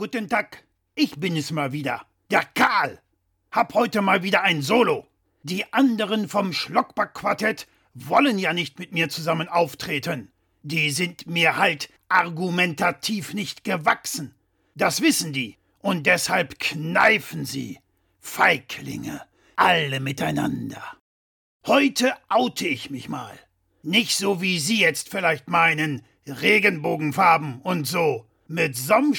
guten Tag. Ich bin es mal wieder. Der Karl. Hab heute mal wieder ein Solo. Die anderen vom Schlockback-Quartett wollen ja nicht mit mir zusammen auftreten. Die sind mir halt argumentativ nicht gewachsen. Das wissen die. Und deshalb kneifen sie. Feiglinge. Alle miteinander. Heute oute ich mich mal. Nicht so wie Sie jetzt vielleicht meinen, Regenbogenfarben und so. Mit so'm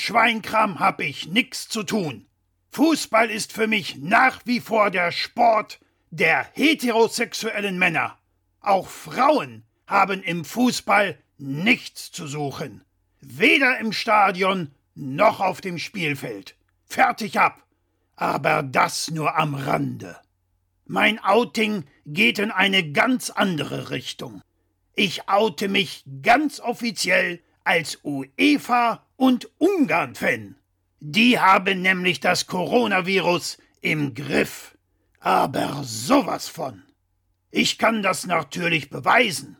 hab ich nix zu tun. Fußball ist für mich nach wie vor der Sport der heterosexuellen Männer. Auch Frauen haben im Fußball nichts zu suchen. Weder im Stadion noch auf dem Spielfeld. Fertig ab. Aber das nur am Rande. Mein Outing geht in eine ganz andere Richtung. Ich oute mich ganz offiziell als UEFA und Ungarn-Fan. Die haben nämlich das Coronavirus im Griff. Aber sowas von. Ich kann das natürlich beweisen.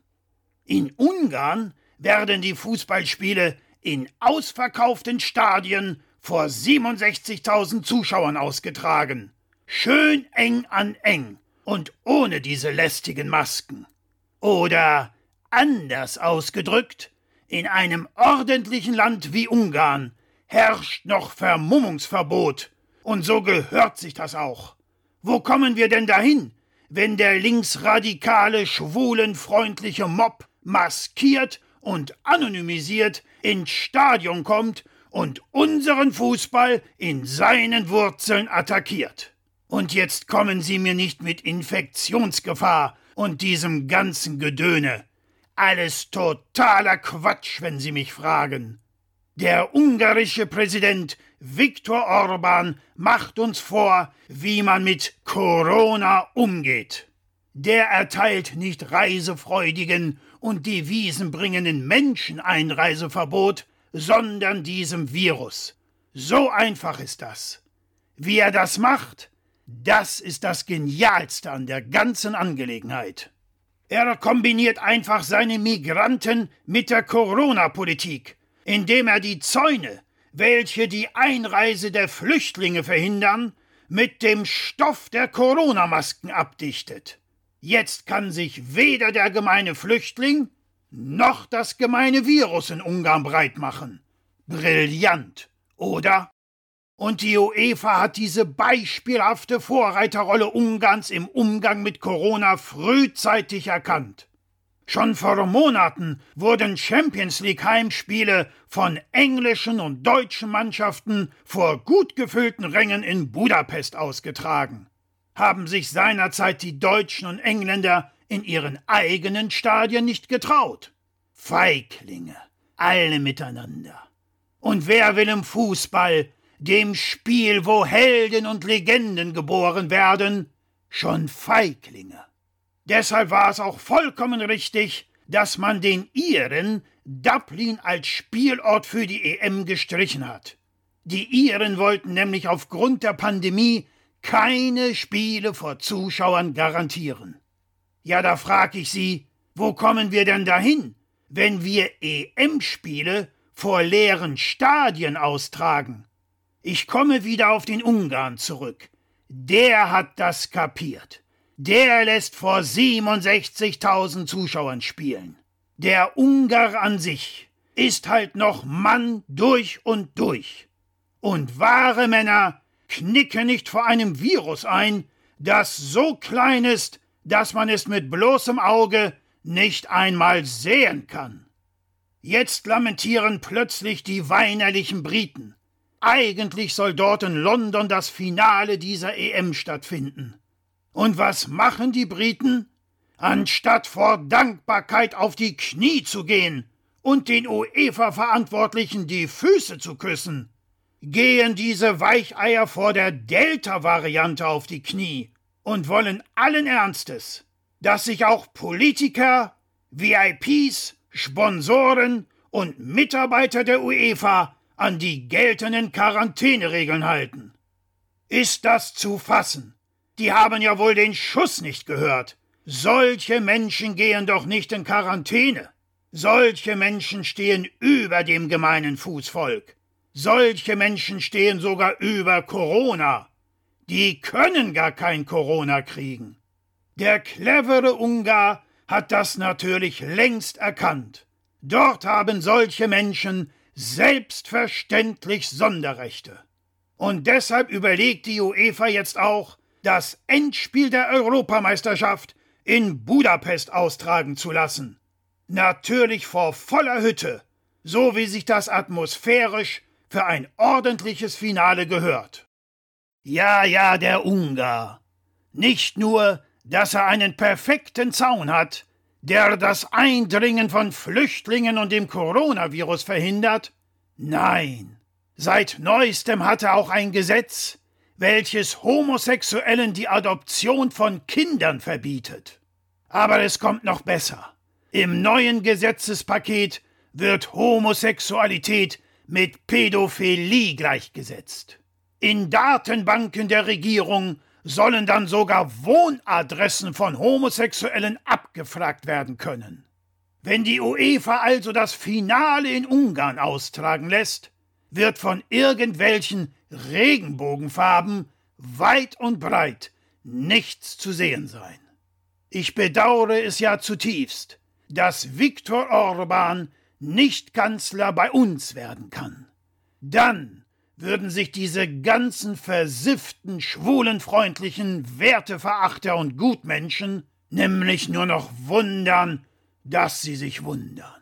In Ungarn werden die Fußballspiele in ausverkauften Stadien vor 67.000 Zuschauern ausgetragen. Schön eng an eng und ohne diese lästigen Masken. Oder anders ausgedrückt, in einem ordentlichen Land wie Ungarn herrscht noch Vermummungsverbot. Und so gehört sich das auch. Wo kommen wir denn dahin, wenn der linksradikale, schwulenfreundliche Mob maskiert und anonymisiert ins Stadion kommt und unseren Fußball in seinen Wurzeln attackiert? Und jetzt kommen Sie mir nicht mit Infektionsgefahr und diesem ganzen Gedöne. Alles totaler Quatsch, wenn Sie mich fragen. Der ungarische Präsident Viktor Orban macht uns vor, wie man mit Corona umgeht. Der erteilt nicht reisefreudigen und devisenbringenden Menschen Einreiseverbot, sondern diesem Virus. So einfach ist das. Wie er das macht, das ist das Genialste an der ganzen Angelegenheit. Er kombiniert einfach seine Migranten mit der Corona-Politik, indem er die Zäune, welche die Einreise der Flüchtlinge verhindern, mit dem Stoff der Corona-Masken abdichtet. Jetzt kann sich weder der gemeine Flüchtling noch das gemeine Virus in Ungarn breit machen. Brillant, oder? Und die UEFA hat diese beispielhafte Vorreiterrolle Ungarns im Umgang mit Corona frühzeitig erkannt. Schon vor Monaten wurden Champions League Heimspiele von englischen und deutschen Mannschaften vor gut gefüllten Rängen in Budapest ausgetragen. Haben sich seinerzeit die Deutschen und Engländer in ihren eigenen Stadien nicht getraut. Feiglinge, alle miteinander. Und wer will im Fußball dem Spiel, wo Helden und Legenden geboren werden, schon Feiglinge. Deshalb war es auch vollkommen richtig, dass man den Iren Dublin als Spielort für die EM gestrichen hat. Die Iren wollten nämlich aufgrund der Pandemie keine Spiele vor Zuschauern garantieren. Ja, da frag ich Sie, wo kommen wir denn dahin, wenn wir EM-Spiele vor leeren Stadien austragen? Ich komme wieder auf den Ungarn zurück. Der hat das kapiert. Der lässt vor 67.000 Zuschauern spielen. Der Ungar an sich ist halt noch Mann durch und durch. Und wahre Männer knicken nicht vor einem Virus ein, das so klein ist, dass man es mit bloßem Auge nicht einmal sehen kann. Jetzt lamentieren plötzlich die weinerlichen Briten. Eigentlich soll dort in London das Finale dieser EM stattfinden. Und was machen die Briten? Anstatt vor Dankbarkeit auf die Knie zu gehen und den UEFA-Verantwortlichen die Füße zu küssen, gehen diese Weicheier vor der Delta-Variante auf die Knie und wollen allen Ernstes, dass sich auch Politiker, VIPs, Sponsoren und Mitarbeiter der UEFA an die geltenden Quarantäneregeln halten. Ist das zu fassen? Die haben ja wohl den Schuss nicht gehört. Solche Menschen gehen doch nicht in Quarantäne. Solche Menschen stehen über dem gemeinen Fußvolk. Solche Menschen stehen sogar über Corona. Die können gar kein Corona kriegen. Der clevere Ungar hat das natürlich längst erkannt. Dort haben solche Menschen selbstverständlich Sonderrechte. Und deshalb überlegt die UEFA jetzt auch, das Endspiel der Europameisterschaft in Budapest austragen zu lassen. Natürlich vor voller Hütte, so wie sich das atmosphärisch für ein ordentliches Finale gehört. Ja, ja, der Ungar. Nicht nur, dass er einen perfekten Zaun hat, der das Eindringen von Flüchtlingen und dem Coronavirus verhindert, nein, seit neuestem hat er auch ein Gesetz, welches Homosexuellen die Adoption von Kindern verbietet. Aber es kommt noch besser. Im neuen Gesetzespaket wird Homosexualität mit Pädophilie gleichgesetzt. In Datenbanken der Regierung sollen dann sogar Wohnadressen von Homosexuellen abgefragt werden können. Wenn die UEFA also das Finale in Ungarn austragen lässt, wird von irgendwelchen Regenbogenfarben weit und breit nichts zu sehen sein. Ich bedauere es ja zutiefst, dass Viktor Orban nicht Kanzler bei uns werden kann. Dann würden sich diese ganzen versifften, schwulenfreundlichen Werteverachter und Gutmenschen nämlich nur noch wundern, dass sie sich wundern.